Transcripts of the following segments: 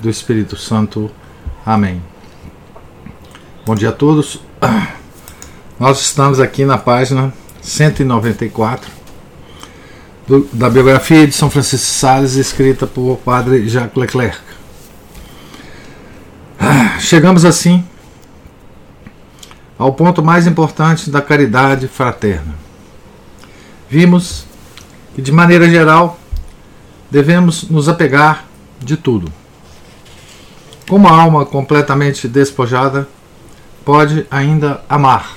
do Espírito Santo. Amém. Bom dia a todos. Nós estamos aqui na página 194 do, da biografia de São Francisco Sales, escrita por Padre Jacques Leclerc. Chegamos assim ao ponto mais importante da caridade fraterna. Vimos que, de maneira geral, devemos nos apegar de tudo. Como a alma completamente despojada pode ainda amar.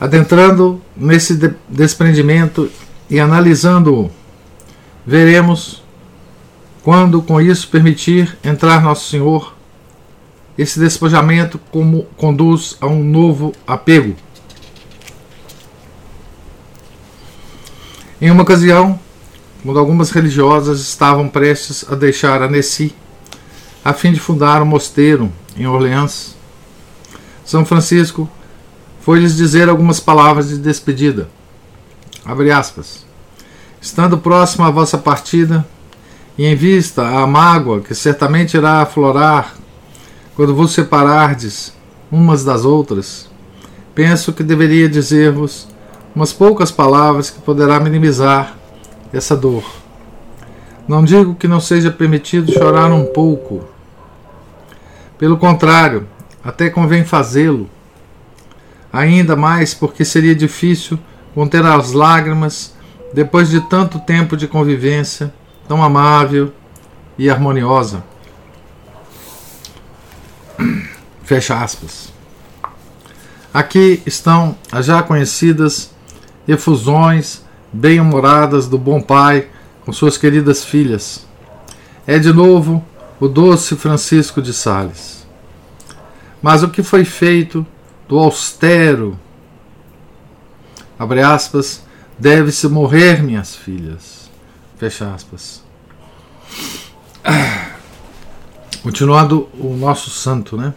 Adentrando nesse de desprendimento e analisando-o, veremos quando com isso permitir entrar Nosso Senhor, esse despojamento como conduz a um novo apego. Em uma ocasião, quando algumas religiosas estavam prestes a deixar Annecy a fim de fundar um mosteiro em Orleans, São Francisco foi-lhes dizer algumas palavras de despedida. Abre aspas. Estando próximo à vossa partida, e em vista à mágoa que certamente irá aflorar quando vos separardes umas das outras, penso que deveria dizer-vos umas poucas palavras que poderá minimizar essa dor. Não digo que não seja permitido chorar um pouco. Pelo contrário, até convém fazê-lo. Ainda mais porque seria difícil conter as lágrimas depois de tanto tempo de convivência tão amável e harmoniosa. Fecha aspas. Aqui estão as já conhecidas efusões bem-humoradas do bom pai com suas queridas filhas. É de novo o doce Francisco de Sales. Mas o que foi feito do austero, abre aspas, deve-se morrer, minhas filhas. Fecha aspas. Continuando o nosso santo, né?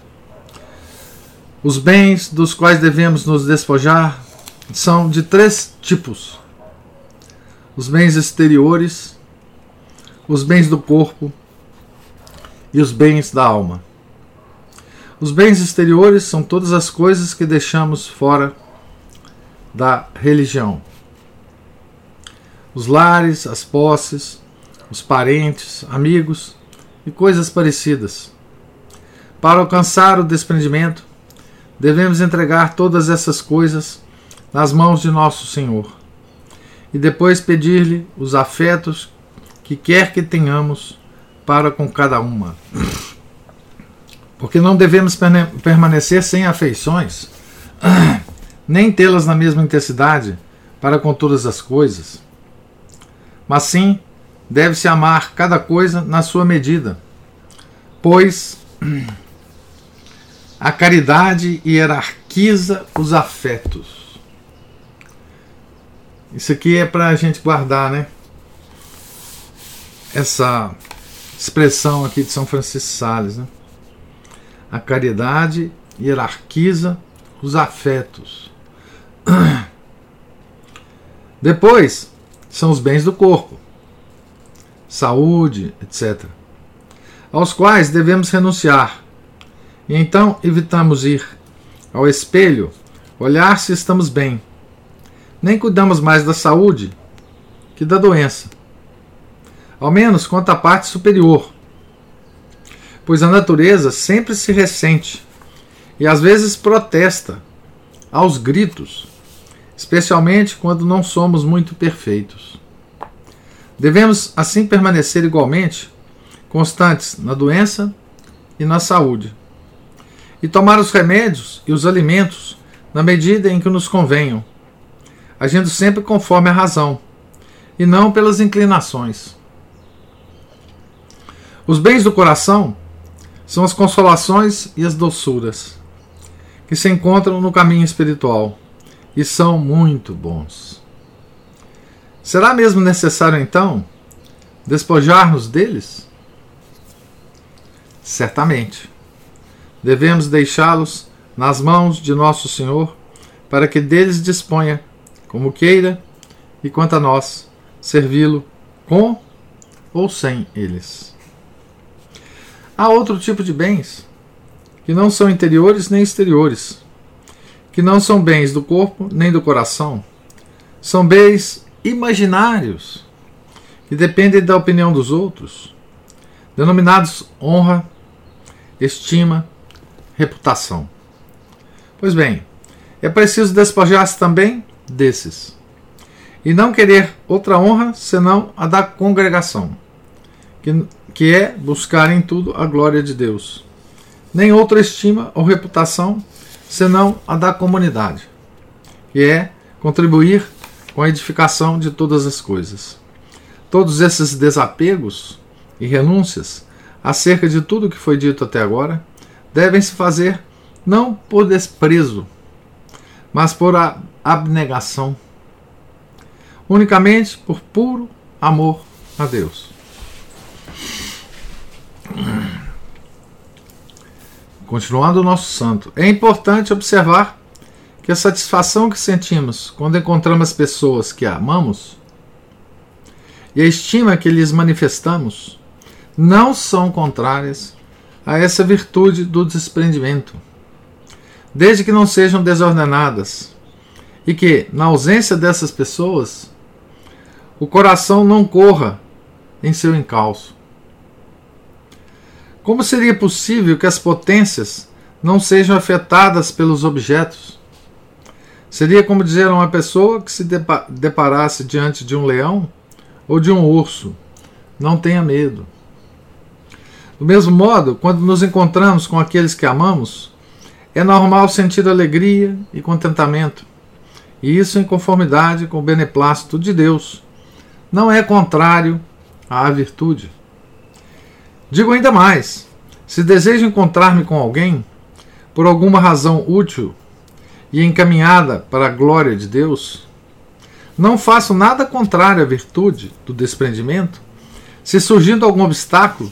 Os bens dos quais devemos nos despojar são de três tipos: os bens exteriores, os bens do corpo e os bens da alma. Os bens exteriores são todas as coisas que deixamos fora da religião. Os lares, as posses, os parentes, amigos e coisas parecidas. Para alcançar o desprendimento, devemos entregar todas essas coisas nas mãos de nosso Senhor e depois pedir-lhe os afetos que quer que tenhamos para com cada uma. Porque não devemos permanecer sem afeições, nem tê-las na mesma intensidade para com todas as coisas. Mas sim, deve-se amar cada coisa na sua medida, pois a caridade hierarquiza os afetos. Isso aqui é para a gente guardar, né? Essa expressão aqui de São Francisco Sales, né? A caridade hierarquiza os afetos. Depois são os bens do corpo, saúde, etc., aos quais devemos renunciar. E então evitamos ir ao espelho, olhar se estamos bem nem cuidamos mais da saúde que da doença. Ao menos quanto à parte superior. Pois a natureza sempre se ressente e às vezes protesta aos gritos, especialmente quando não somos muito perfeitos. Devemos assim permanecer igualmente constantes na doença e na saúde, e tomar os remédios e os alimentos na medida em que nos convenham, agindo sempre conforme a razão, e não pelas inclinações. Os bens do coração são as consolações e as doçuras que se encontram no caminho espiritual e são muito bons. Será mesmo necessário então despojar-nos deles? Certamente. Devemos deixá-los nas mãos de nosso Senhor para que deles disponha, como queira, e quanto a nós, servi-lo com ou sem eles. Há outro tipo de bens que não são interiores nem exteriores, que não são bens do corpo nem do coração, são bens imaginários que dependem da opinião dos outros, denominados honra, estima, reputação. Pois bem, é preciso despojar-se também desses e não querer outra honra senão a da congregação, que, que é buscar em tudo a glória de Deus, nem outra estima ou reputação senão a da comunidade, que é contribuir com a edificação de todas as coisas. Todos esses desapegos e renúncias acerca de tudo que foi dito até agora devem se fazer não por desprezo, mas por abnegação unicamente por puro amor a Deus. Continuando o nosso santo, é importante observar que a satisfação que sentimos quando encontramos pessoas que amamos e a estima que lhes manifestamos não são contrárias a essa virtude do desprendimento, desde que não sejam desordenadas e que, na ausência dessas pessoas, o coração não corra em seu encalço. Como seria possível que as potências não sejam afetadas pelos objetos? Seria como dizer a uma pessoa que se deparasse diante de um leão ou de um urso: não tenha medo. Do mesmo modo, quando nos encontramos com aqueles que amamos, é normal sentir alegria e contentamento, e isso em conformidade com o beneplácito de Deus não é contrário à virtude. Digo ainda mais: se desejo encontrar-me com alguém, por alguma razão útil e encaminhada para a glória de Deus, não faço nada contrário à virtude do desprendimento. Se surgindo algum obstáculo,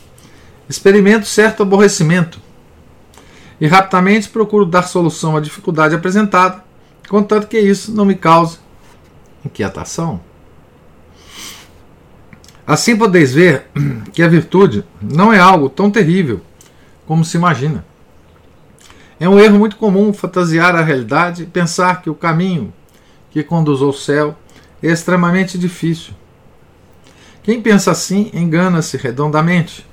experimento certo aborrecimento e rapidamente procuro dar solução à dificuldade apresentada, contanto que isso não me cause inquietação. Assim podeis ver que a virtude não é algo tão terrível como se imagina. É um erro muito comum fantasiar a realidade e pensar que o caminho que conduz ao céu é extremamente difícil. Quem pensa assim engana-se redondamente,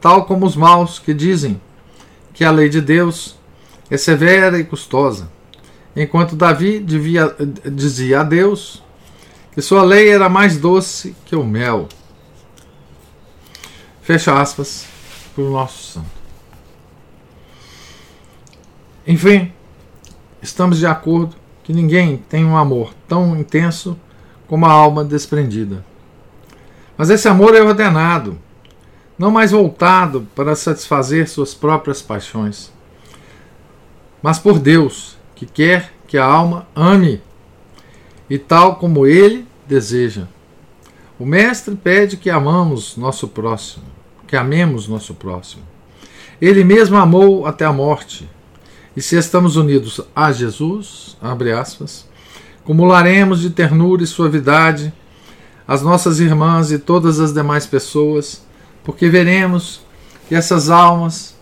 tal como os maus que dizem que a lei de Deus é severa e custosa, enquanto Davi devia, dizia a Deus que sua lei era mais doce que o mel. Fecha aspas para o nosso santo. Enfim, estamos de acordo que ninguém tem um amor tão intenso como a alma desprendida. Mas esse amor é ordenado, não mais voltado para satisfazer suas próprias paixões, mas por Deus, que quer que a alma ame, e tal como ele deseja. O Mestre pede que amamos nosso próximo que amemos nosso próximo. Ele mesmo amou até a morte. E se estamos unidos a Jesus, abre aspas, acumularemos de ternura e suavidade as nossas irmãs e todas as demais pessoas, porque veremos que essas almas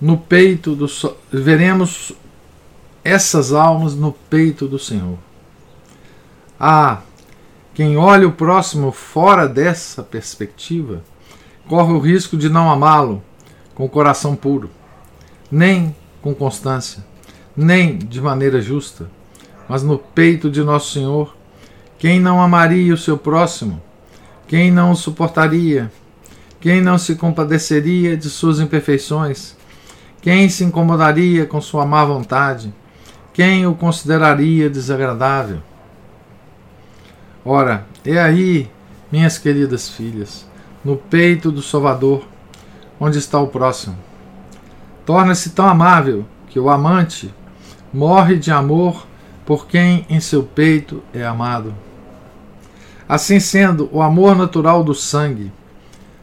no peito do veremos essas almas no peito do Senhor. Ah, quem olha o próximo fora dessa perspectiva corre o risco de não amá-lo com coração puro, nem com constância, nem de maneira justa, mas no peito de Nosso Senhor. Quem não amaria o seu próximo? Quem não o suportaria? Quem não se compadeceria de suas imperfeições? Quem se incomodaria com sua má vontade? Quem o consideraria desagradável? Ora, é aí, minhas queridas filhas, no peito do Salvador, onde está o próximo. Torna-se tão amável que o amante morre de amor por quem em seu peito é amado. Assim sendo, o amor natural do sangue,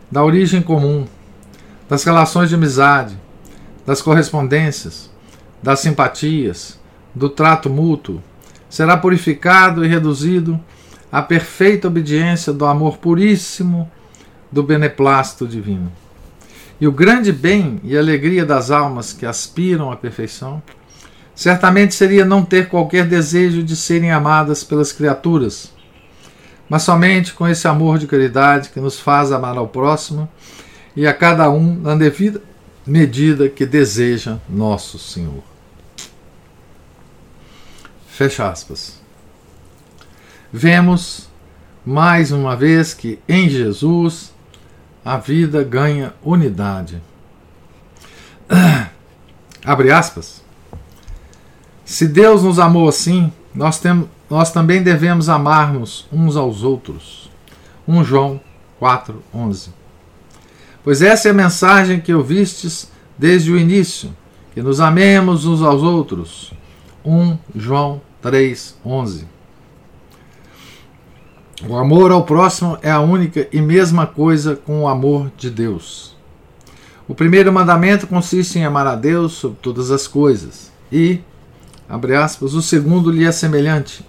da origem comum, das relações de amizade, das correspondências, das simpatias, do trato mútuo, será purificado e reduzido à perfeita obediência do amor puríssimo do beneplácito divino. E o grande bem e alegria das almas que aspiram à perfeição certamente seria não ter qualquer desejo de serem amadas pelas criaturas mas somente com esse amor de caridade que nos faz amar ao próximo e a cada um na devida medida que deseja nosso Senhor. Fecha aspas. Vemos mais uma vez que em Jesus a vida ganha unidade. Abre aspas. Se Deus nos amou assim, nós, tem, nós também devemos amar-nos uns aos outros. 1 João 4, 11. Pois essa é a mensagem que ouvistes desde o início, que nos amemos uns aos outros. 1 João 3, 11. O amor ao próximo é a única e mesma coisa com o amor de Deus. O primeiro mandamento consiste em amar a Deus sobre todas as coisas e, abre aspas, o segundo lhe é semelhante.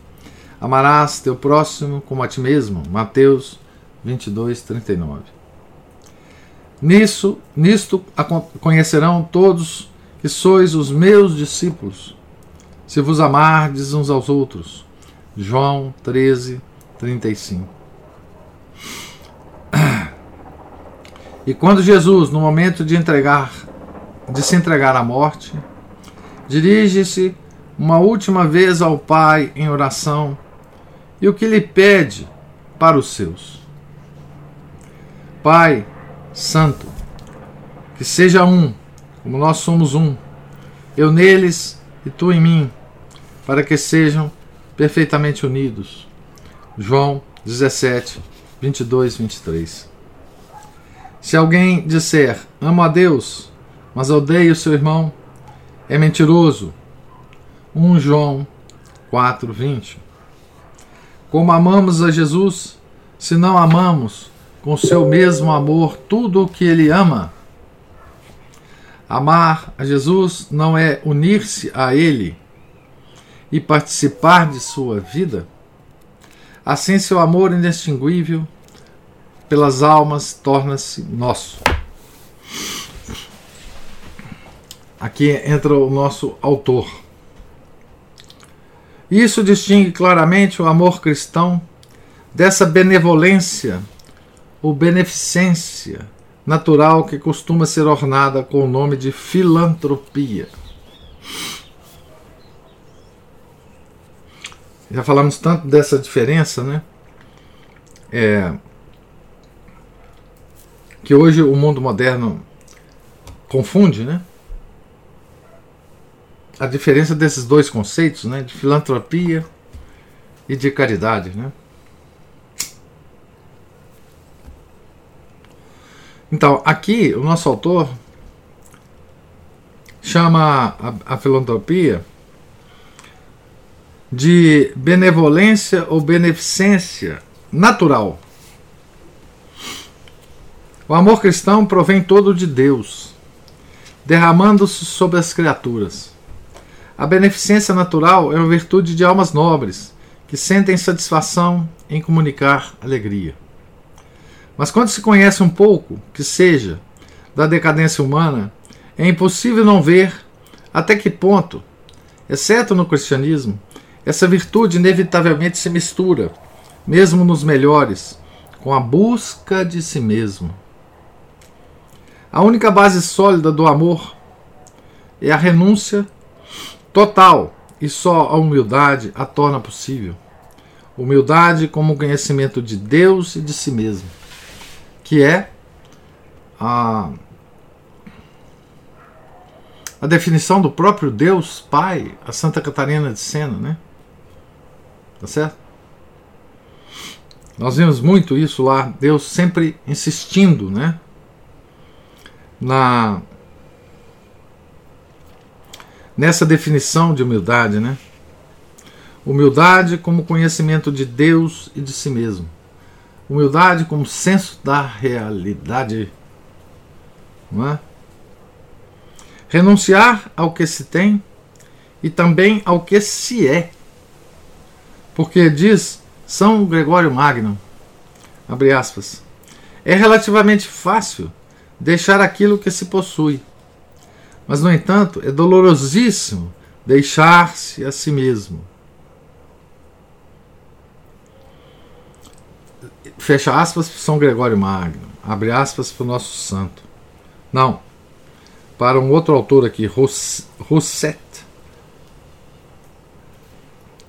Amarás teu próximo como a ti mesmo. Mateus 22, 39. Nisso, nisto conhecerão todos que sois os meus discípulos, se vos amardes uns aos outros. João 13, 35. E quando Jesus, no momento de entregar, de se entregar à morte, dirige-se uma última vez ao Pai em oração e o que lhe pede para os seus. Pai Santo, que seja um, como nós somos um, eu neles e tu em mim, para que sejam perfeitamente unidos. João 17, 22, 23. Se alguém disser amo a Deus, mas odeia o seu irmão, é mentiroso 1 João 4, 20. Como amamos a Jesus, se não amamos com seu mesmo amor tudo o que ele ama? Amar a Jesus não é unir-se a ele e participar de sua vida? Assim, seu amor inextinguível pelas almas torna-se nosso. Aqui entra o nosso autor. Isso distingue claramente o amor cristão dessa benevolência ou beneficência natural que costuma ser ornada com o nome de filantropia. Já falamos tanto dessa diferença, né? É, que hoje o mundo moderno confunde, né? a diferença desses dois conceitos, né, de filantropia e de caridade, né? Então, aqui o nosso autor chama a, a filantropia de benevolência ou beneficência natural. O amor cristão provém todo de Deus, derramando-se sobre as criaturas. A beneficência natural é uma virtude de almas nobres, que sentem satisfação em comunicar alegria. Mas quando se conhece um pouco, que seja, da decadência humana, é impossível não ver até que ponto, exceto no cristianismo, essa virtude inevitavelmente se mistura, mesmo nos melhores, com a busca de si mesmo. A única base sólida do amor é a renúncia total e só a humildade a torna possível. Humildade como conhecimento de Deus e de si mesmo, que é a, a definição do próprio Deus Pai, a Santa Catarina de Sena, né? Tá certo? Nós vimos muito isso lá, Deus sempre insistindo, né? Na nessa definição de humildade, né? Humildade como conhecimento de Deus e de si mesmo. Humildade como senso da realidade. Não é? Renunciar ao que se tem e também ao que se é. Porque diz São Gregório Magno, abre aspas, é relativamente fácil deixar aquilo que se possui. Mas, no entanto, é dolorosíssimo deixar-se a si mesmo. fecha aspas para São Gregório Magno, abre aspas para o nosso santo. Não, para um outro autor aqui, Rosset.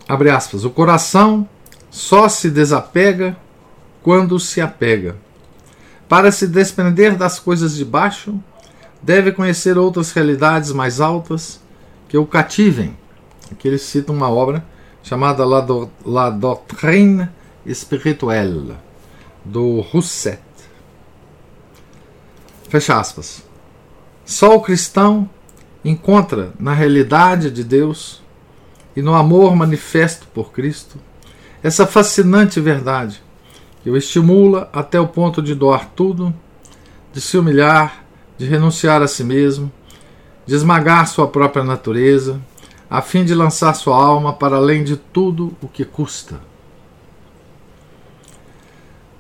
Abre aspas, o coração só se desapega quando se apega. Para se desprender das coisas de baixo, deve conhecer outras realidades mais altas que o cativem. Aqui ele cita uma obra chamada La, Do La Doctrine Spirituelle do Rousset. Fecha aspas. Só o cristão encontra na realidade de Deus e no amor manifesto por Cristo essa fascinante verdade que o estimula até o ponto de doar tudo, de se humilhar, de renunciar a si mesmo, de esmagar sua própria natureza, a fim de lançar sua alma para além de tudo o que custa.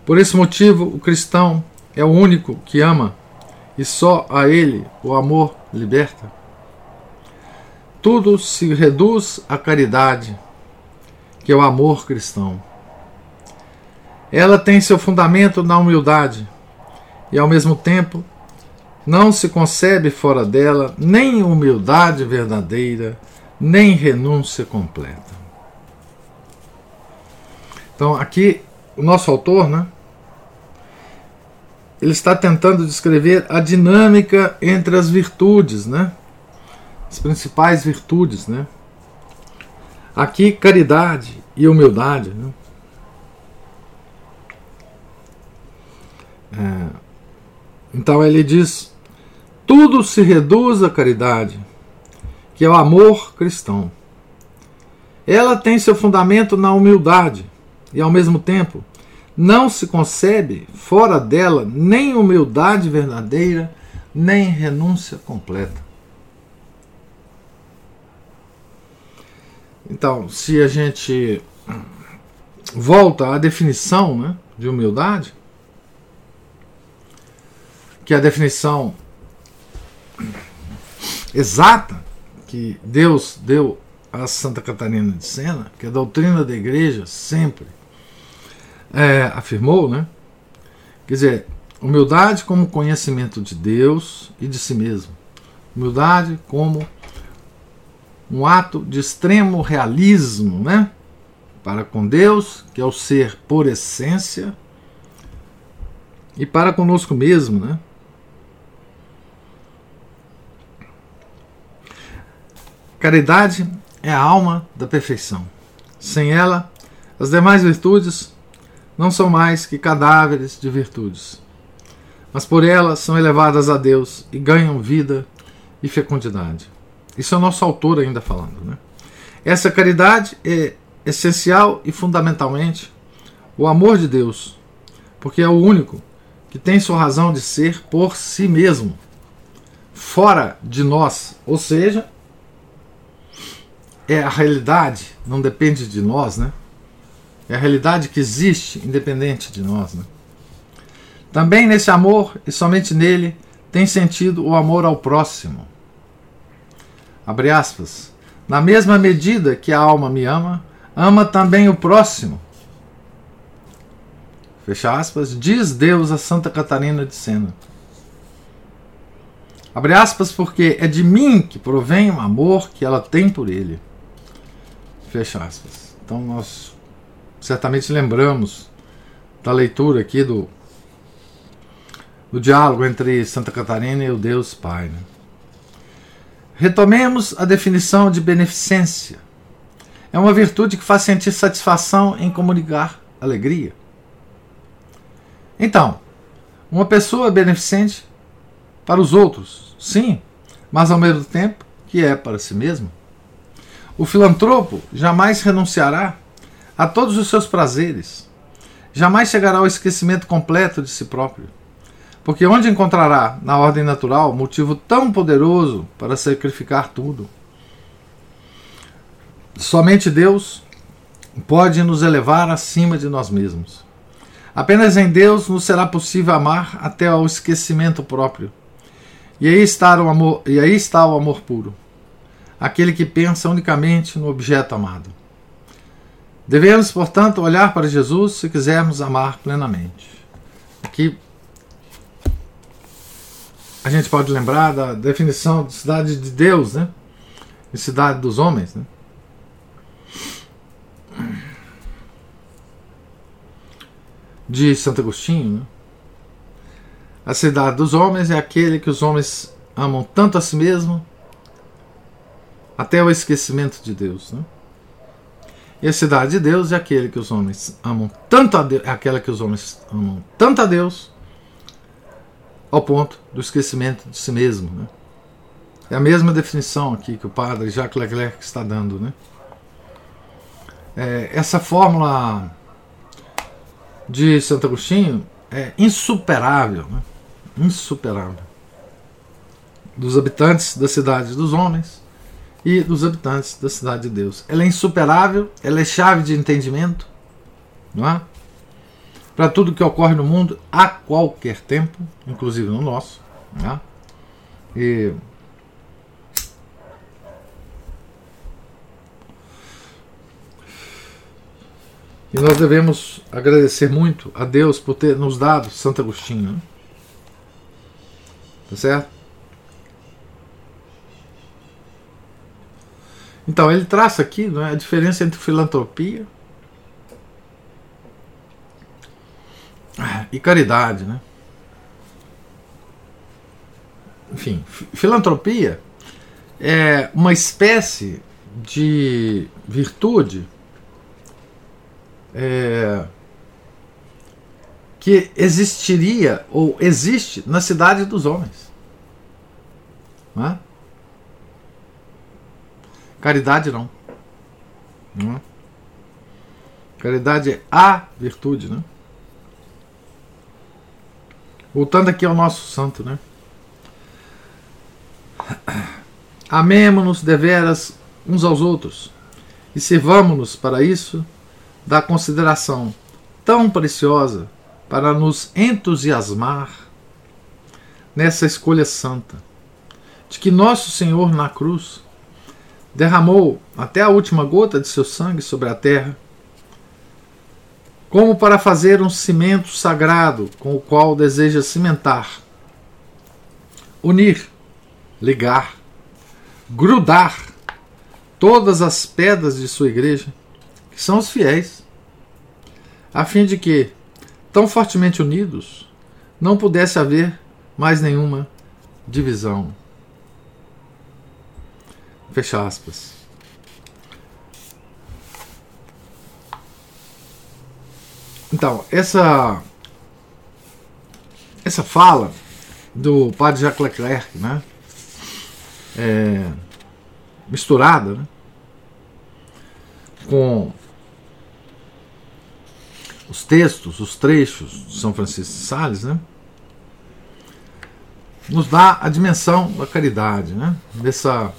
Por esse motivo, o cristão é o único que ama e só a ele o amor liberta. Tudo se reduz à caridade, que é o amor cristão. Ela tem seu fundamento na humildade e, ao mesmo tempo, não se concebe fora dela nem humildade verdadeira, nem renúncia completa. Então, aqui, o nosso autor, né? ele está tentando descrever a dinâmica entre as virtudes, né? As principais virtudes, né? Aqui caridade e humildade, né? É, então ele diz: tudo se reduz à caridade, que é o amor cristão. Ela tem seu fundamento na humildade e, ao mesmo tempo, não se concebe fora dela nem humildade verdadeira, nem renúncia completa. Então, se a gente volta à definição né, de humildade, que é a definição exata que Deus deu a Santa Catarina de Sena, que a doutrina da igreja sempre é, afirmou, né? Quer dizer, humildade como conhecimento de Deus e de si mesmo. Humildade como um ato de extremo realismo, né? Para com Deus, que é o ser por essência, e para conosco mesmo, né? Caridade é a alma da perfeição. Sem ela, as demais virtudes não são mais que cadáveres de virtudes, mas por elas são elevadas a Deus e ganham vida e fecundidade. Isso é o nosso autor ainda falando. Né? Essa caridade é essencial e fundamentalmente o amor de Deus, porque é o único que tem sua razão de ser por si mesmo, fora de nós, ou seja, é a realidade, não depende de nós, né? É a realidade que existe, independente de nós. Né? Também nesse amor, e somente nele, tem sentido o amor ao próximo. Abre aspas. Na mesma medida que a alma me ama, ama também o próximo. Fecha aspas. Diz Deus a Santa Catarina de Sena. Abre aspas, porque é de mim que provém o amor que ela tem por ele. Fecha aspas. Então nós certamente lembramos da leitura aqui do, do diálogo entre Santa Catarina e o Deus Pai. Né? Retomemos a definição de beneficência. É uma virtude que faz sentir satisfação em comunicar alegria. Então, uma pessoa é beneficente para os outros, sim, mas ao mesmo tempo que é para si mesmo. O filantropo jamais renunciará a todos os seus prazeres, jamais chegará ao esquecimento completo de si próprio. Porque onde encontrará, na ordem natural, motivo tão poderoso para sacrificar tudo? Somente Deus pode nos elevar acima de nós mesmos. Apenas em Deus nos será possível amar até ao esquecimento próprio. E aí está o amor, e aí está o amor puro, aquele que pensa unicamente no objeto amado. Devemos, portanto, olhar para Jesus se quisermos amar plenamente. Aqui a gente pode lembrar da definição de cidade de Deus, né? E cidade dos homens, né? de Santo Agostinho. Né? A cidade dos homens é aquele que os homens amam tanto a si mesmo, até o esquecimento de Deus. Né? E a cidade de Deus é aquele que os homens amam tanto a Deus, é aquela que os homens amam tanto a Deus, ao ponto do esquecimento de si mesmo. Né? É a mesma definição aqui que o padre Jacques Leclerc está dando. Né? É, essa fórmula de Santo Agostinho é insuperável, né? insuperável. Dos habitantes da cidade dos homens e dos habitantes da cidade de Deus. Ela é insuperável, ela é chave de entendimento, não é? Para tudo que ocorre no mundo a qualquer tempo, inclusive no nosso. Não é? E E nós devemos agradecer muito a Deus por ter nos dado Santo Agostinho. Né? Tá certo? Então, ele traça aqui é, a diferença entre filantropia e caridade. Né? Enfim, filantropia é uma espécie de virtude é, que existiria ou existe na cidade dos homens. Não é? Caridade não. não é? Caridade é a virtude, né? Voltando aqui ao nosso santo, né? Amemo-nos deveras uns aos outros e servamo-nos para isso da consideração tão preciosa para nos entusiasmar nessa escolha santa, de que nosso Senhor na cruz derramou até a última gota de seu sangue sobre a terra, como para fazer um cimento sagrado com o qual deseja cimentar, unir, ligar, grudar todas as pedras de sua igreja, que são os fiéis a fim de que, tão fortemente unidos, não pudesse haver mais nenhuma divisão. Fecha aspas. Então, essa essa fala do padre Jacques Leclerc, né? É, misturada né? com os textos, os trechos de São Francisco de Sales, né? nos dá a dimensão da caridade, né? dessa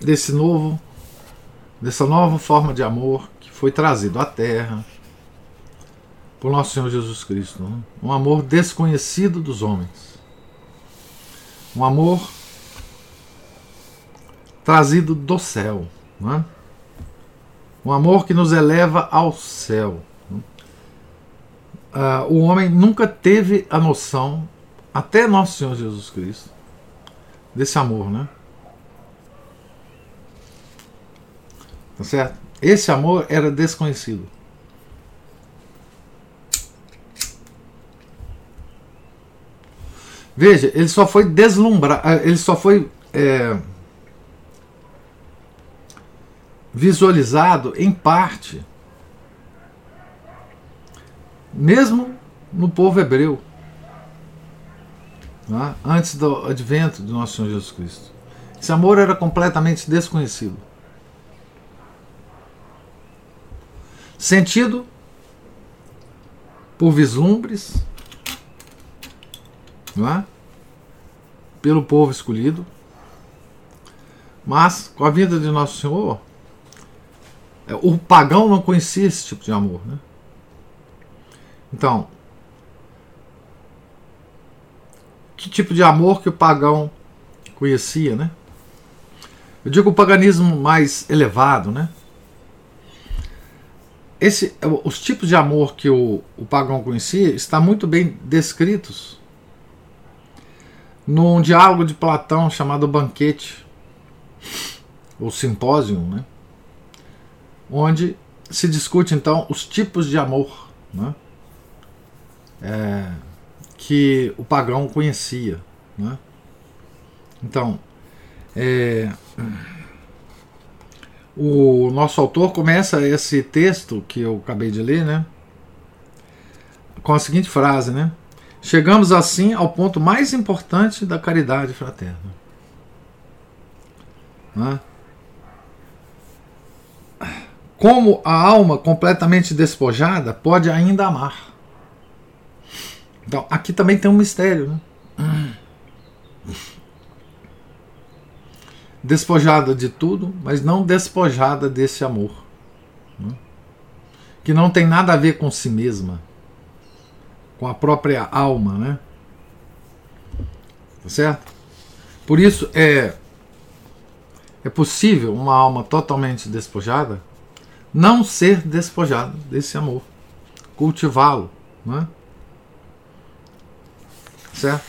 desse novo dessa nova forma de amor que foi trazido à Terra por nosso Senhor Jesus Cristo, né? um amor desconhecido dos homens, um amor trazido do céu, né? Um amor que nos eleva ao céu. Uh, o homem nunca teve a noção, até nosso Senhor Jesus Cristo, desse amor, né? Tá certo? Esse amor era desconhecido. Veja, ele só foi deslumbrado, ah, ele só foi é, visualizado em parte mesmo no povo hebreu, é? antes do advento do nosso Senhor Jesus Cristo. Esse amor era completamente desconhecido. Sentido por vislumbres, é? pelo povo escolhido, mas com a vida de Nosso Senhor, é, o pagão não conhecia esse tipo de amor. Né? Então, que tipo de amor que o pagão conhecia, né? Eu digo o paganismo mais elevado, né? Esse, os tipos de amor que o, o pagão conhecia está muito bem descritos num diálogo de Platão chamado Banquete, ou Simpósio, né? onde se discute então os tipos de amor né? é, que o pagão conhecia. Né? Então, é, o nosso autor começa esse texto que eu acabei de ler, né? Com a seguinte frase, né? Chegamos assim ao ponto mais importante da caridade fraterna. Né? Como a alma completamente despojada pode ainda amar. Então, aqui também tem um mistério, né? Despojada de tudo, mas não despojada desse amor. Né? Que não tem nada a ver com si mesma, com a própria alma, né? Tá certo? Por isso é é possível uma alma totalmente despojada não ser despojada desse amor, cultivá-lo, não é? certo?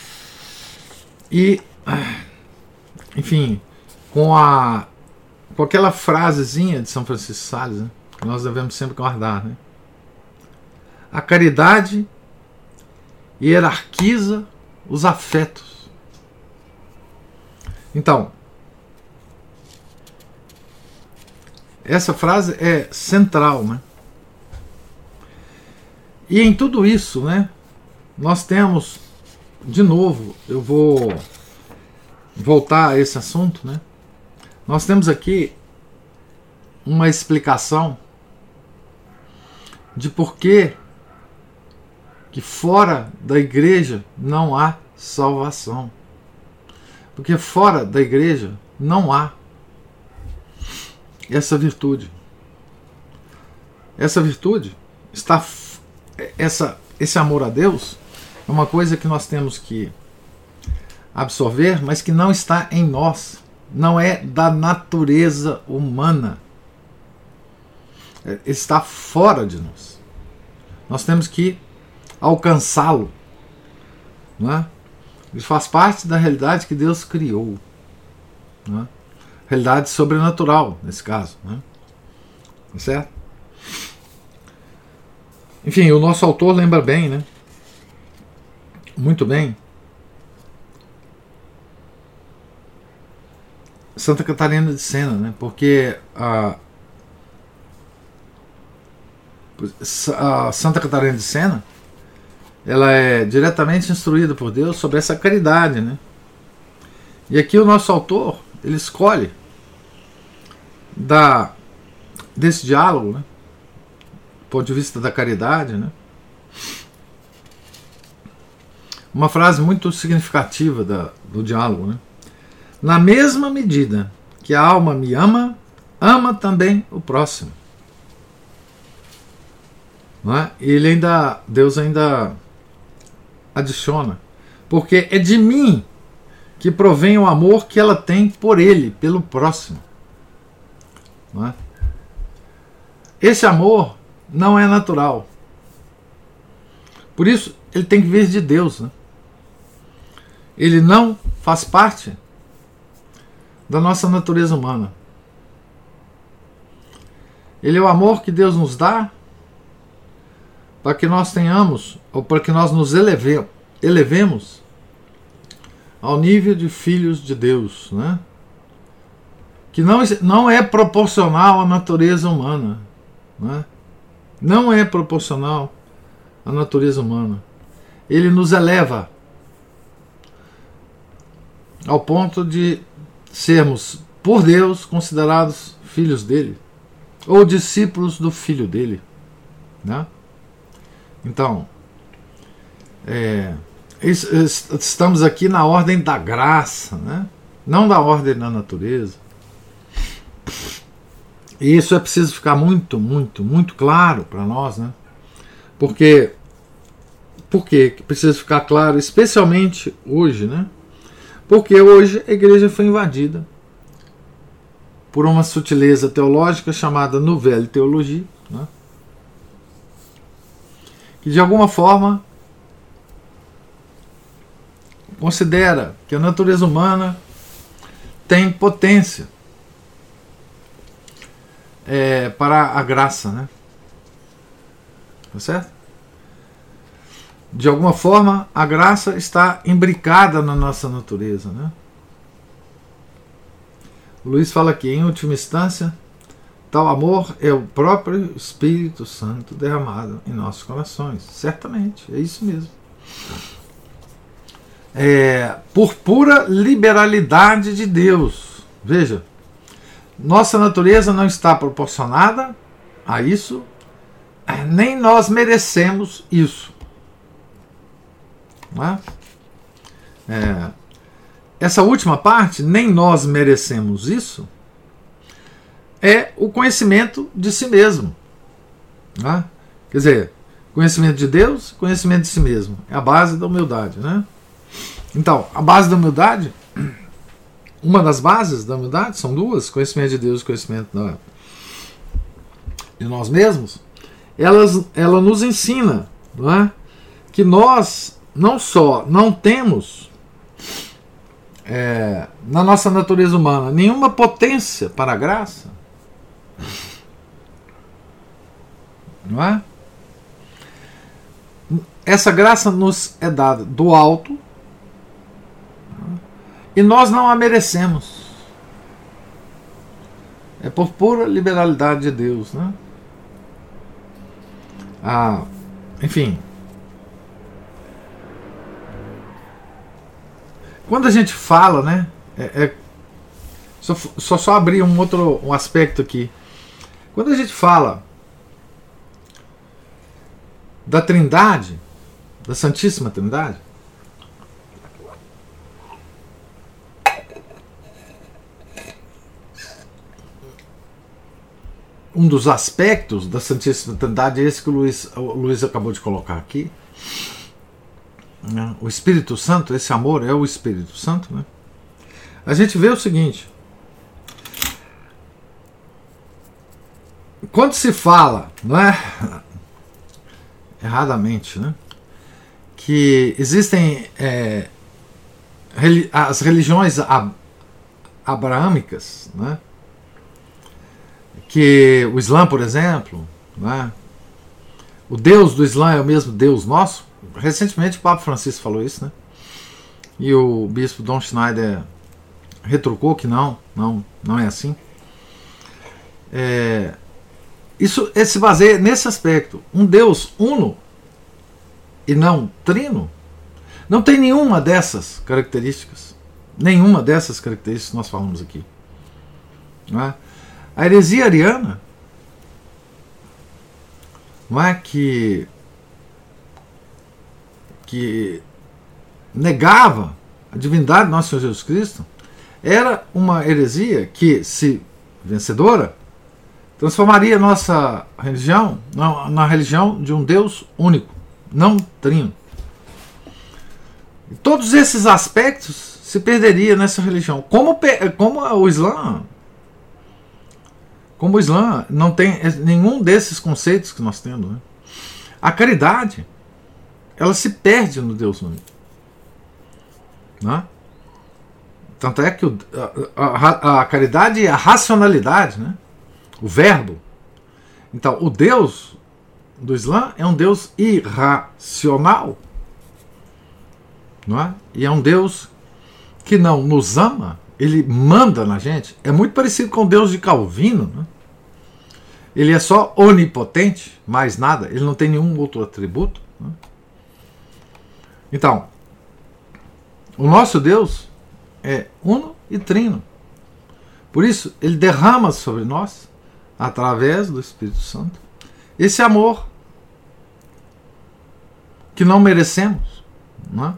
E, enfim, com a com aquela frasezinha de São Francisco Sales, né, que nós devemos sempre guardar, né? A caridade hierarquiza os afetos. Então, essa frase é central, né? E em tudo isso, né, nós temos de novo, eu vou voltar a esse assunto, né? Nós temos aqui uma explicação de por que que fora da igreja não há salvação. Porque fora da igreja não há essa virtude. Essa virtude está essa esse amor a Deus é uma coisa que nós temos que absorver, mas que não está em nós, não é da natureza humana. É, está fora de nós. Nós temos que alcançá-lo. Não é? Ele faz parte da realidade que Deus criou. É? Realidade sobrenatural, nesse caso. É? Tá certo? Enfim, o nosso autor lembra bem, né? muito bem. Santa Catarina de Sena, né? Porque a, a Santa Catarina de Sena ela é diretamente instruída por Deus sobre essa caridade, né? E aqui o nosso autor ele escolhe da desse diálogo, né? Do ponto de vista da caridade, né? uma frase muito significativa da, do diálogo. Né? Na mesma medida que a alma me ama, ama também o próximo. Não é? Ele ainda, Deus ainda adiciona, porque é de mim que provém o amor que ela tem por ele, pelo próximo. Não é? Esse amor não é natural. Por isso, ele tem que vir de Deus. Né? ele não faz parte da nossa natureza humana. Ele é o amor que Deus nos dá para que nós tenhamos, ou para que nós nos eleve, elevemos ao nível de filhos de Deus, né? que não, não é proporcional à natureza humana. Né? Não é proporcional a natureza humana. Ele nos eleva ao ponto de sermos, por Deus, considerados filhos dele ou discípulos do filho dele. Né? Então, é, estamos aqui na ordem da graça, né? não da ordem da natureza. E isso é preciso ficar muito, muito, muito claro para nós, né? Porque, porque precisa ficar claro, especialmente hoje, né? Porque hoje a igreja foi invadida por uma sutileza teológica chamada Nouvelle Teologia, né? que de alguma forma considera que a natureza humana tem potência é, para a graça, né? Tá certo? De alguma forma, a graça está imbricada na nossa natureza, né? Luiz fala aqui, em última instância, tal amor é o próprio Espírito Santo derramado em nossos corações. Certamente, é isso mesmo é, por pura liberalidade de Deus. Veja, nossa natureza não está proporcionada a isso, nem nós merecemos isso. É? É, essa última parte, nem nós merecemos isso, é o conhecimento de si mesmo. É? Quer dizer, conhecimento de Deus, conhecimento de si mesmo. É a base da humildade. Né? Então, a base da humildade, uma das bases da humildade, são duas: conhecimento de Deus e conhecimento da, de nós mesmos. Elas, ela nos ensina não é? que nós não só não temos é, na nossa natureza humana nenhuma potência para a graça, não é? Essa graça nos é dada do alto e nós não a merecemos. É por pura liberalidade de Deus, né? Ah, enfim. Quando a gente fala, né? É, é só, só só abrir um outro um aspecto aqui. Quando a gente fala da Trindade, da Santíssima Trindade, um dos aspectos da Santíssima Trindade é esse que o Luiz, o Luiz acabou de colocar aqui. Né? O Espírito Santo, esse amor é o Espírito Santo. Né? A gente vê o seguinte: quando se fala, não é? Erradamente, né? Que existem é, as religiões abraâmicas, né? que o Islã, por exemplo, né, o Deus do Islã é o mesmo Deus nosso. Recentemente o Papa Francisco falou isso, né? E o bispo Don Schneider retrucou que não, não, não é assim. É, isso se baseia nesse aspecto. Um Deus uno e não trino não tem nenhuma dessas características. Nenhuma dessas características que nós falamos aqui. É? A heresia ariana não é que que negava a divindade do nosso Senhor Jesus Cristo era uma heresia que, se vencedora, transformaria nossa religião na, na religião de um Deus único, não trino. E todos esses aspectos se perderia nessa religião. Como, como o Islã como o Islã não tem nenhum desses conceitos que nós temos. Né? A caridade, ela se perde no Deus único. Né? Tanto é que o, a, a, a, caridade é a racionalidade, né? o verbo. Então, o Deus do Islã é um Deus irracional. Não é? E é um Deus que não nos ama, ele manda na gente. É muito parecido com o Deus de Calvino. Né? Ele é só onipotente, mais nada. Ele não tem nenhum outro atributo. Né? Então, o nosso Deus é uno e trino. Por isso, ele derrama sobre nós, através do Espírito Santo, esse amor que não merecemos. Não é?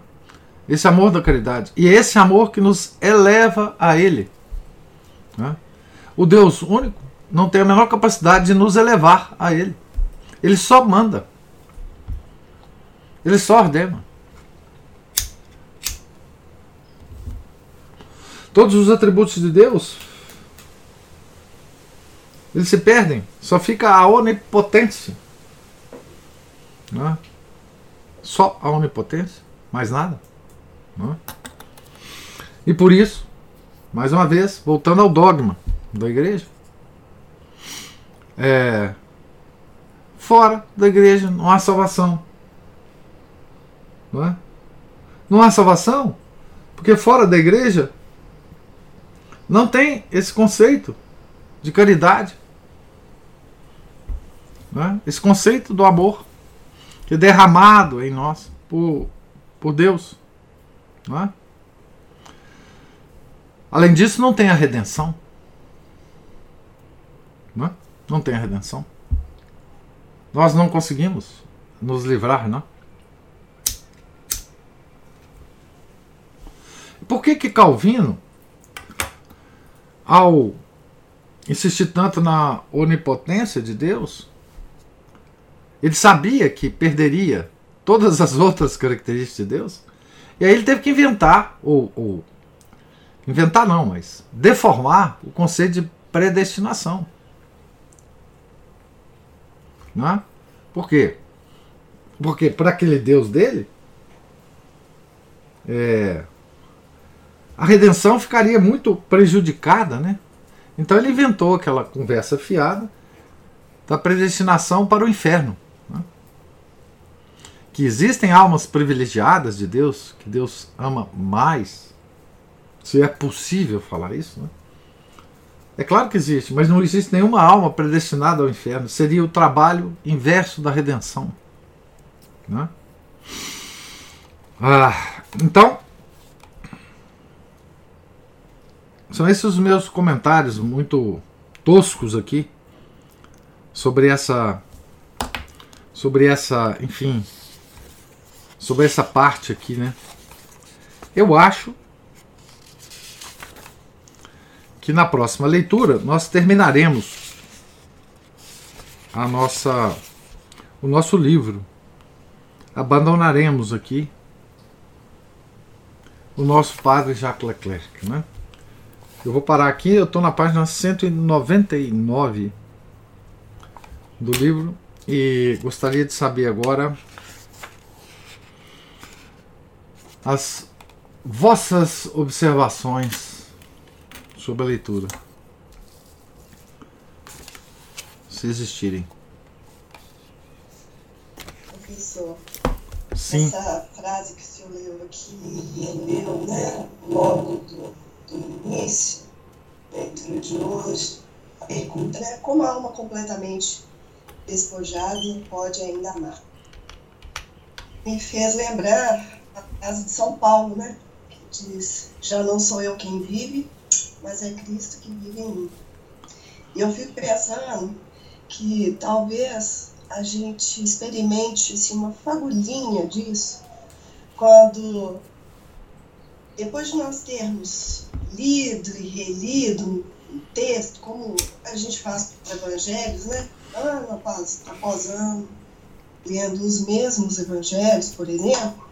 Esse amor da caridade. E é esse amor que nos eleva a Ele. É? O Deus único não tem a menor capacidade de nos elevar a Ele. Ele só manda. Ele só ordena. Todos os atributos de Deus eles se perdem. Só fica a onipotência. Né? Só a onipotência, mais nada. Né? E por isso, mais uma vez, voltando ao dogma da igreja, é, fora da igreja não há salvação. Não, é? não há salvação, porque fora da igreja não tem esse conceito de caridade. Né? Esse conceito do amor que é derramado em nós por, por Deus. Não, é? Além disso, não tem a redenção. Não, é? não tem a redenção. Nós não conseguimos nos livrar, não? Por que que Calvino, ao insistir tanto na onipotência de Deus, ele sabia que perderia todas as outras características de Deus. E aí ele teve que inventar, ou, ou inventar não, mas deformar o conceito de predestinação. Não é? Por quê? Porque para aquele Deus dele, é, a redenção ficaria muito prejudicada, né? Então ele inventou aquela conversa fiada da predestinação para o inferno que existem almas privilegiadas de Deus, que Deus ama mais, se é possível falar isso, né? É claro que existe, mas não existe nenhuma alma predestinada ao inferno. Seria o trabalho inverso da redenção. Né? Ah, então, são esses os meus comentários muito toscos aqui sobre essa, sobre essa, enfim, sobre essa parte aqui, né? Eu acho que na próxima leitura nós terminaremos a nossa o nosso livro. Abandonaremos aqui o nosso padre Jacques Leclerc, né? Eu vou parar aqui, eu estou na página 199 do livro e gostaria de saber agora as vossas observações sobre a leitura. Se existirem. Professor, Sim. essa frase que o senhor leu aqui, leu, né, logo do, início, dentro de hoje, a pergunta, né, como a alma completamente despojada pode ainda amar? Me fez lembrar casa de São Paulo, né? Que diz: Já não sou eu quem vive, mas é Cristo que vive em mim. E eu fico pensando que talvez a gente experimente assim, uma fagulhinha disso quando, depois de nós termos lido e relido um texto, como a gente faz para os evangelhos, né? ano após, após ano, lendo os mesmos evangelhos, por exemplo,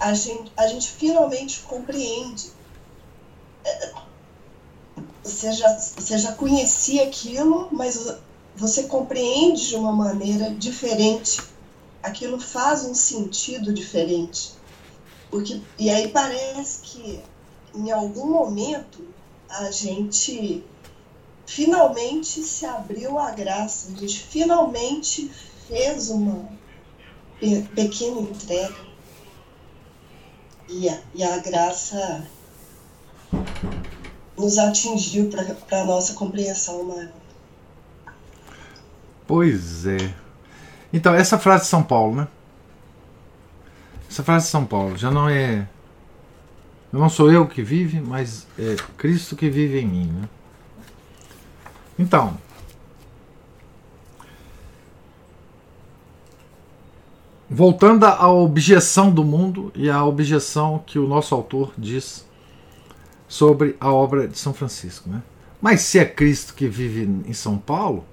a gente, a gente finalmente compreende. Você já, você já conhecia aquilo, mas você compreende de uma maneira diferente. Aquilo faz um sentido diferente. Porque, e aí parece que em algum momento a gente finalmente se abriu à graça, a gente finalmente fez uma pequena entrega e a, e a graça nos atingiu para a nossa compreensão maior. Pois é. Então, essa frase de São Paulo, né? essa frase de São Paulo já não é. Não sou eu que vive, mas é Cristo que vive em mim. Né? Então, voltando à objeção do mundo e à objeção que o nosso autor diz sobre a obra de São Francisco. Né? Mas se é Cristo que vive em São Paulo,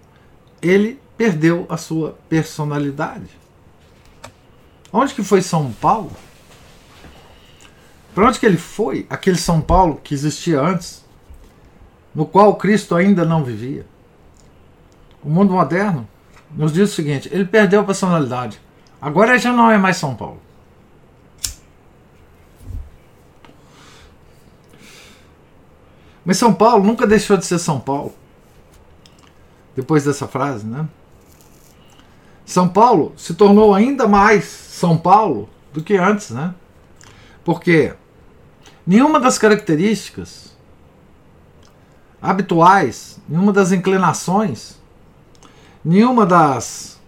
ele perdeu a sua personalidade. Onde que foi São Paulo? Para onde que ele foi? Aquele São Paulo que existia antes, no qual Cristo ainda não vivia. O mundo moderno nos diz o seguinte: ele perdeu a personalidade. Agora já não é mais São Paulo. Mas São Paulo nunca deixou de ser São Paulo. Depois dessa frase, né? São Paulo se tornou ainda mais São Paulo do que antes, né? Porque nenhuma das características habituais, nenhuma das inclinações, nenhuma das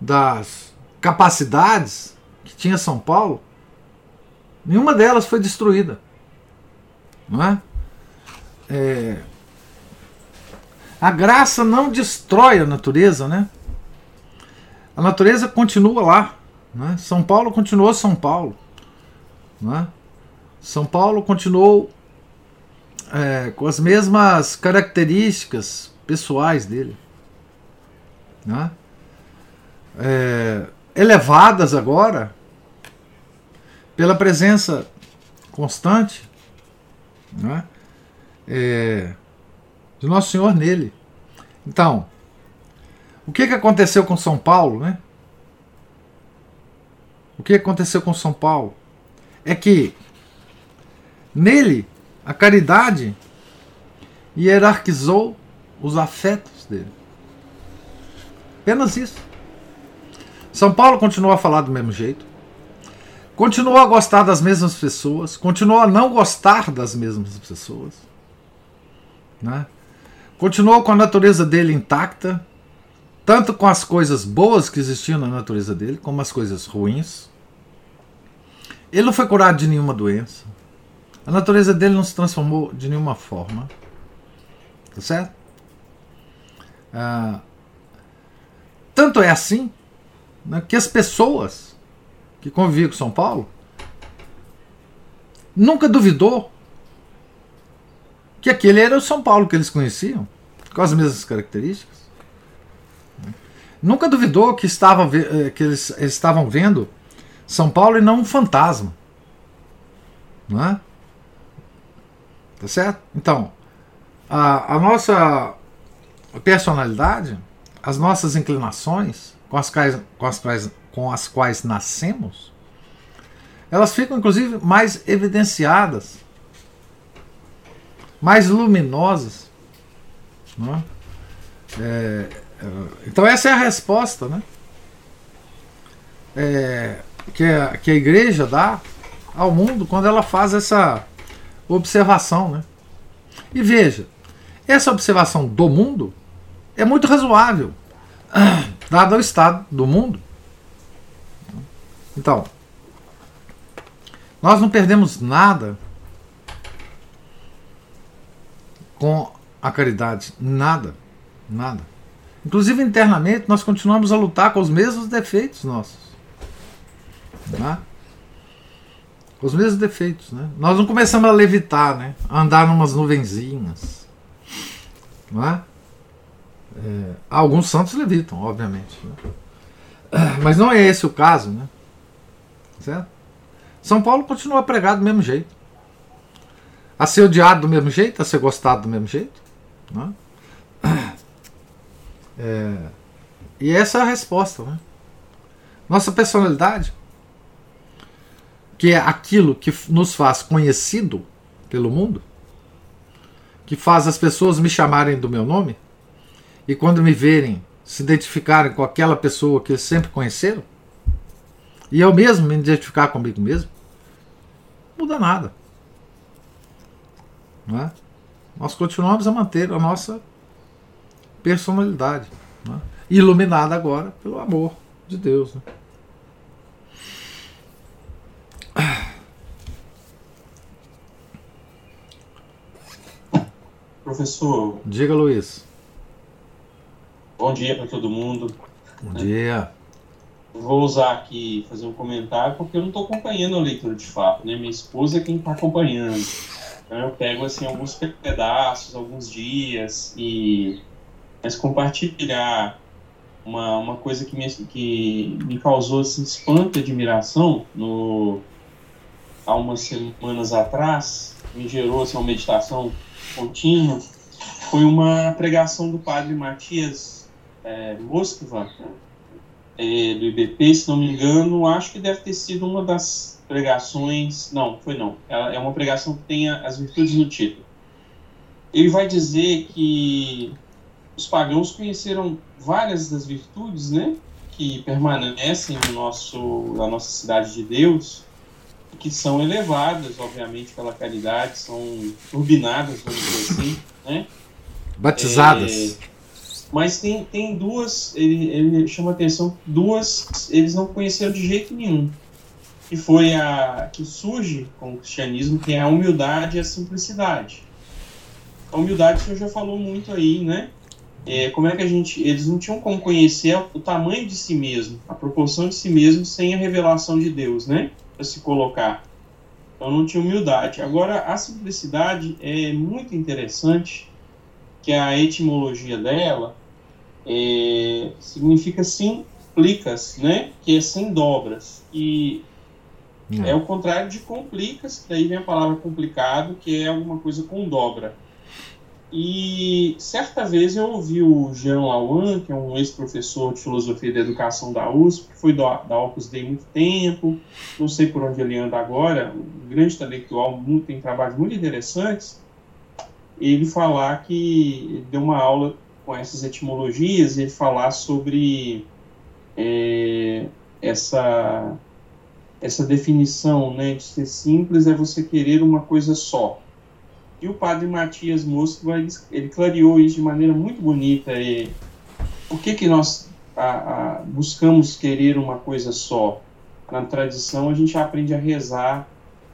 das capacidades que tinha São Paulo, nenhuma delas foi destruída. Não é? é, a graça não destrói a natureza, né? A natureza continua lá. Né? São Paulo continuou São Paulo. Né? São Paulo continuou é, com as mesmas características pessoais dele. Né? É, elevadas agora pela presença constante né? é, de Nosso Senhor nele. Então, o que, que aconteceu com São Paulo, né? O que aconteceu com São Paulo? É que nele a caridade hierarquizou os afetos dele. Apenas isso. São Paulo continuou a falar do mesmo jeito. Continuou a gostar das mesmas pessoas, continuou a não gostar das mesmas pessoas. Né? Continuou com a natureza dele intacta, tanto com as coisas boas que existiam na natureza dele, como as coisas ruins. Ele não foi curado de nenhuma doença. A natureza dele não se transformou de nenhuma forma. Tá certo? Ah, tanto é assim né, que as pessoas que convivia com São Paulo, nunca duvidou que aquele era o São Paulo que eles conheciam, com as mesmas características. Nunca duvidou que, estava, eh, que eles, eles estavam vendo São Paulo e não um fantasma. Não é? Tá certo? Então, a, a nossa personalidade, as nossas inclinações, com as quais, com as quais com as quais nascemos, elas ficam inclusive mais evidenciadas, mais luminosas. Não é? É, é, então essa é a resposta né? É, que, a, que a igreja dá ao mundo quando ela faz essa observação. Né? E veja, essa observação do mundo é muito razoável, dado o estado do mundo. Então, nós não perdemos nada com a caridade. Nada. Nada. Inclusive internamente nós continuamos a lutar com os mesmos defeitos nossos. Né? Os mesmos defeitos. Né? Nós não começamos a levitar, né? a andar numas nuvenzinhas. Não é? É, alguns santos levitam, obviamente. Né? Mas não é esse o caso. Né? Certo? São Paulo continua a pregar do mesmo jeito. A ser odiado do mesmo jeito, a ser gostado do mesmo jeito. Né? É, e essa é a resposta. Né? Nossa personalidade, que é aquilo que nos faz conhecido pelo mundo, que faz as pessoas me chamarem do meu nome, e quando me verem, se identificarem com aquela pessoa que eles sempre conheceram, e eu mesmo me identificar comigo mesmo, muda nada. Não é? Nós continuamos a manter a nossa personalidade, é? iluminada agora pelo amor de Deus. Né? Professor. Diga, Luiz. Bom dia para todo mundo. Bom dia. Vou usar aqui, fazer um comentário, porque eu não estou acompanhando a leitura de fato, né? Minha esposa é quem está acompanhando. Então eu pego, assim, alguns pedaços, alguns dias, e... Mas compartilhar uma, uma coisa que me, que me causou, assim, espanto e admiração no... há umas semanas atrás, me gerou, assim, uma meditação contínua, foi uma pregação do padre Matias é, Moskva, é, do IBP, se não me engano, acho que deve ter sido uma das pregações. Não, foi não. É uma pregação que tem as virtudes no título. Ele vai dizer que os pagãos conheceram várias das virtudes, né, que permanecem no nosso, na nossa cidade de Deus, que são elevadas, obviamente, pela caridade, são turbinadas, vamos dizer assim, né? Batizadas. É, mas tem, tem duas, ele, ele chama atenção, duas eles não conheceram de jeito nenhum. Que foi a que surge com o cristianismo, que é a humildade e a simplicidade. A humildade o senhor já falou muito aí, né? É, como é que a gente. Eles não tinham como conhecer o tamanho de si mesmo, a proporção de si mesmo, sem a revelação de Deus, né? Para se colocar. Então não tinha humildade. Agora, a simplicidade é muito interessante, que a etimologia dela é, significa simplicas, né? Que é sem dobras. E hum. é o contrário de complicas, daí vem a palavra complicado, que é alguma coisa com dobra. E certa vez eu ouvi o Jean Lawan, que é um ex-professor de filosofia da educação da USP, que foi da, da Opus Dei muito tempo, não sei por onde ele anda agora, um grande intelectual, muito, tem trabalhos muito interessantes, ele falar que deu uma aula com essas etimologias e falar sobre é, essa essa definição né, de ser simples é você querer uma coisa só. E o padre Matias Moskva, ele, clareou isso de maneira muito bonita. E por que, que nós a, a, buscamos querer uma coisa só? Na tradição, a gente aprende a rezar,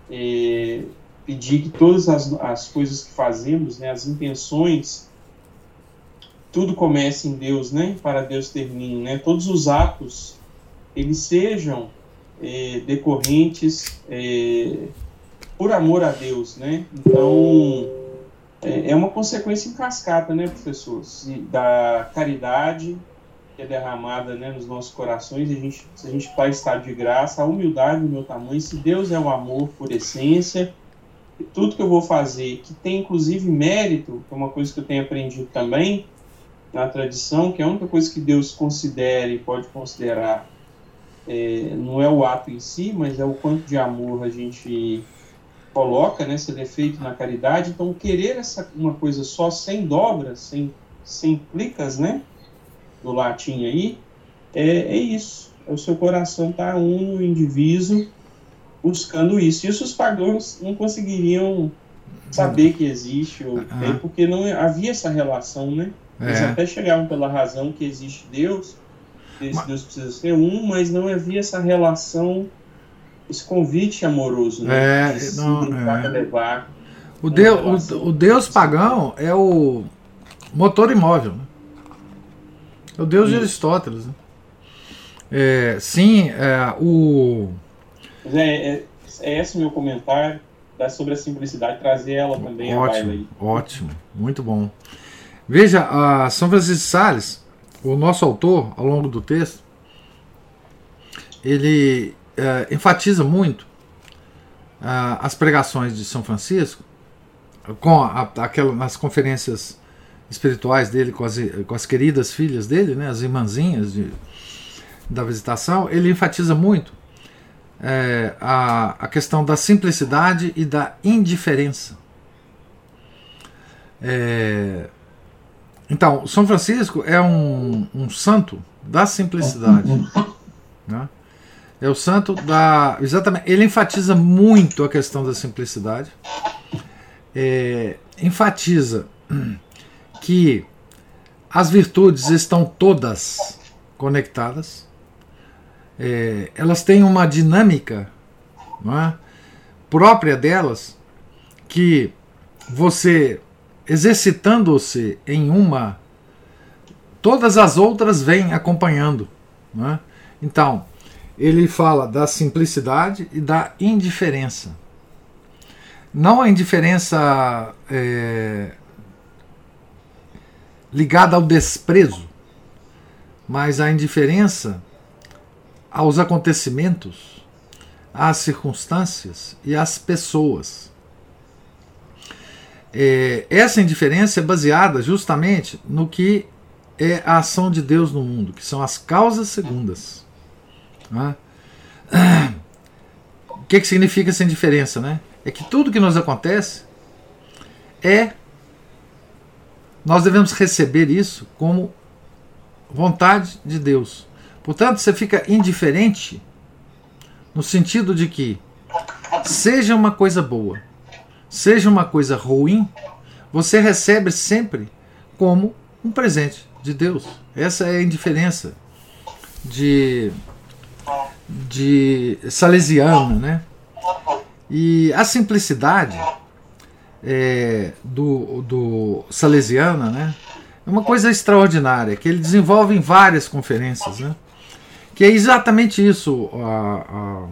é, pedir que todas as, as coisas que fazemos, né, as intenções, tudo comece em Deus, né? Para Deus termine, né? Todos os atos eles sejam é, decorrentes é, por amor a Deus, né? Então é, é, uma consequência em cascata, né, professor? Se, da caridade que é derramada, né, nos nossos corações, a gente, se a gente em estado de graça, a humildade do meu tamanho, se Deus é o amor por essência, tudo que eu vou fazer, que tem inclusive mérito, que é uma coisa que eu tenho aprendido também, na tradição que a única coisa que Deus considera e pode considerar é, não é o ato em si, mas é o quanto de amor a gente coloca, né, esse defeito na caridade. Então, querer essa uma coisa só, sem dobras, sem, sem plicas, né, do latim aí, é, é isso. É o seu coração está uno, indiviso, buscando isso. Isso os pagãos não conseguiriam saber que existe, ou, é, porque não havia essa relação, né? Eles é. até chegavam pela razão que existe Deus, esse mas... Deus precisa ser um, mas não havia essa relação, esse convite amoroso, né? É, de não, é. levar. O Deus, o, o, Deus pagão é o motor imóvel. Né? É o Deus Isso. de Aristóteles. Né? É, sim, é, o. É, é, é esse o meu comentário sobre a simplicidade, trazer ela também ótimo, a baila aí. Ótimo, muito bom. Veja, a São Francisco de Sales, o nosso autor, ao longo do texto, ele é, enfatiza muito é, as pregações de São Francisco, com a, aquela, nas conferências espirituais dele com as, com as queridas filhas dele, né, as irmãzinhas de, da visitação, ele enfatiza muito é, a, a questão da simplicidade e da indiferença. É, então, São Francisco é um, um santo da simplicidade. Né? É o santo da. Exatamente. Ele enfatiza muito a questão da simplicidade. É, enfatiza que as virtudes estão todas conectadas. É, elas têm uma dinâmica é? própria delas que você exercitando-se em uma, todas as outras vêm acompanhando. Né? Então, ele fala da simplicidade e da indiferença. Não a indiferença é, ligada ao desprezo, mas a indiferença aos acontecimentos, às circunstâncias e às pessoas. É, essa indiferença é baseada justamente no que é a ação de Deus no mundo, que são as causas segundas. Né? O que, que significa essa indiferença? Né? É que tudo que nos acontece é. Nós devemos receber isso como vontade de Deus. Portanto, você fica indiferente no sentido de que, seja uma coisa boa, seja uma coisa ruim, você recebe sempre como um presente de Deus. Essa é a indiferença de, de Salesiano, né? E a simplicidade é, do, do Salesiana, né? É uma coisa extraordinária que ele desenvolve em várias conferências, né? Que é exatamente isso. A, a,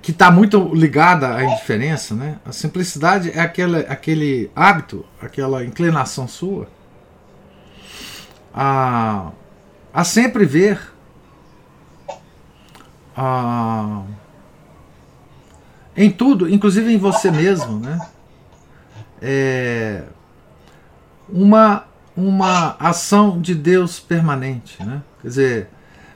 que está muito ligada à indiferença, né? A simplicidade é aquele, aquele hábito, aquela inclinação sua a, a sempre ver a, em tudo, inclusive em você mesmo, né? É, uma, uma ação de Deus permanente, né? Quer dizer,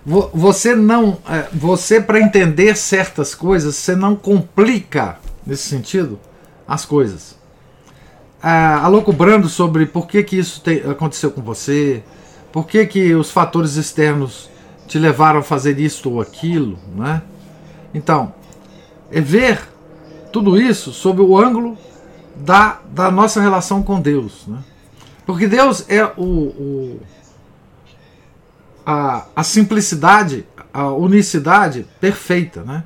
você não, é, você para entender certas coisas, você não complica nesse sentido as coisas. Ah, alocubrando sobre por que, que isso te, aconteceu com você, por que, que os fatores externos te levaram a fazer isto ou aquilo, né? Então, é ver tudo isso sob o ângulo da, da nossa relação com Deus, né? Porque Deus é o, o a, a simplicidade, a unicidade perfeita, né?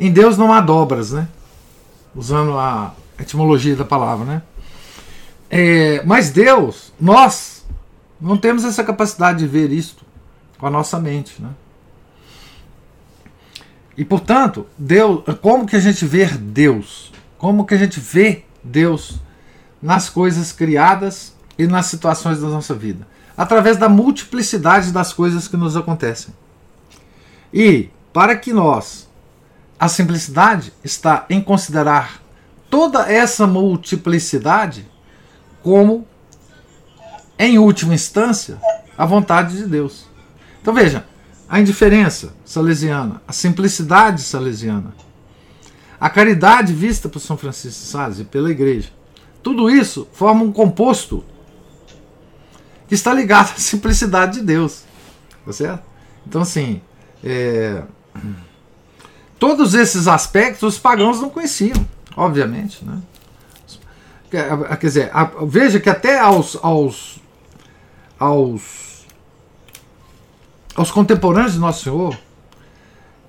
Em Deus não há dobras, né? Usando a etimologia da palavra, né? É, mas Deus, nós, não temos essa capacidade de ver isto com a nossa mente, né? E portanto, Deus, como que a gente vê Deus? Como que a gente vê Deus nas coisas criadas e nas situações da nossa vida? através da multiplicidade das coisas que nos acontecem. E para que nós, a simplicidade está em considerar toda essa multiplicidade como, em última instância, a vontade de Deus. Então veja, a indiferença salesiana, a simplicidade salesiana, a caridade vista por São Francisco de Sales e pela Igreja, tudo isso forma um composto que está ligado à simplicidade de Deus. Tá certo? Então, assim, é, todos esses aspectos os pagãos não conheciam, obviamente. Né? Quer dizer, veja que até aos, aos, aos, aos contemporâneos de Nosso Senhor,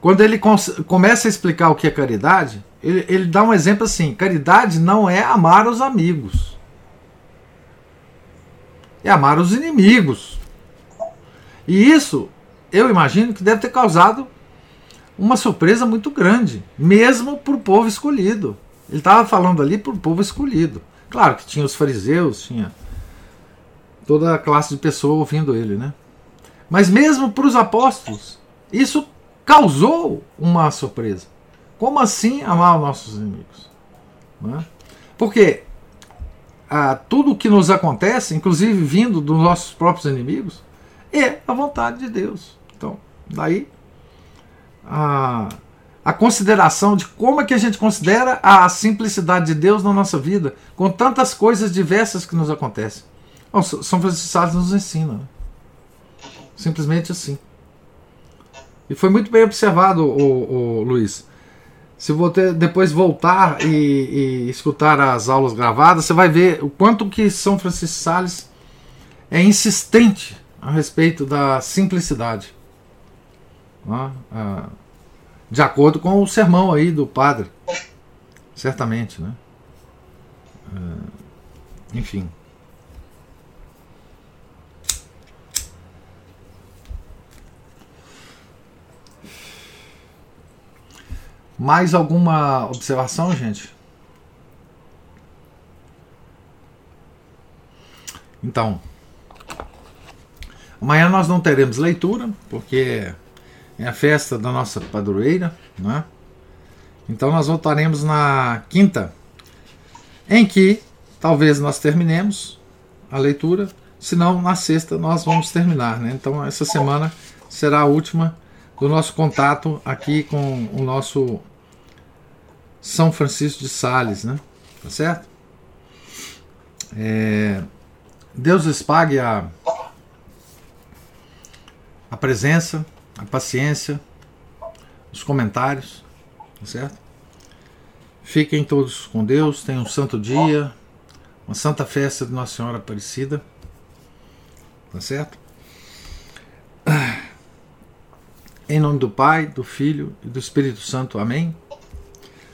quando ele começa a explicar o que é caridade, ele, ele dá um exemplo assim: caridade não é amar os amigos é amar os inimigos. E isso, eu imagino que deve ter causado uma surpresa muito grande, mesmo para o povo escolhido. Ele estava falando ali para o povo escolhido. Claro que tinha os fariseus, tinha toda a classe de pessoa ouvindo ele, né? Mas mesmo para os apóstolos, isso causou uma surpresa. Como assim amar os nossos inimigos? Né? Porque a tudo o que nos acontece, inclusive vindo dos nossos próprios inimigos, é a vontade de Deus. Então, daí a, a consideração de como é que a gente considera a simplicidade de Deus na nossa vida, com tantas coisas diversas que nos acontecem. Bom, São Francisco Sales nos ensina. Né? Simplesmente assim. E foi muito bem observado, o, o Luiz se você depois voltar e, e, escutar as aulas gravadas, você vai ver o quanto que São Francisco Sales é insistente a respeito da simplicidade. Né? De acordo com o sermão aí do padre. Certamente, né? Uh, enfim. Mais alguma observação, gente? Então, amanhã nós não teremos leitura, porque é a festa da nossa padroeira, né? Então nós voltaremos na quinta, em que talvez nós terminemos a leitura, se não na sexta nós vamos terminar, né? Então essa semana será a última do nosso contato aqui com o nosso São Francisco de Sales, né? Tá certo? É, Deus lhes pague a, a presença, a paciência, os comentários, tá certo? Fiquem todos com Deus, tenham um santo dia, uma santa festa de Nossa Senhora Aparecida, tá certo? Em nome do Pai, do Filho e do Espírito Santo. Amém.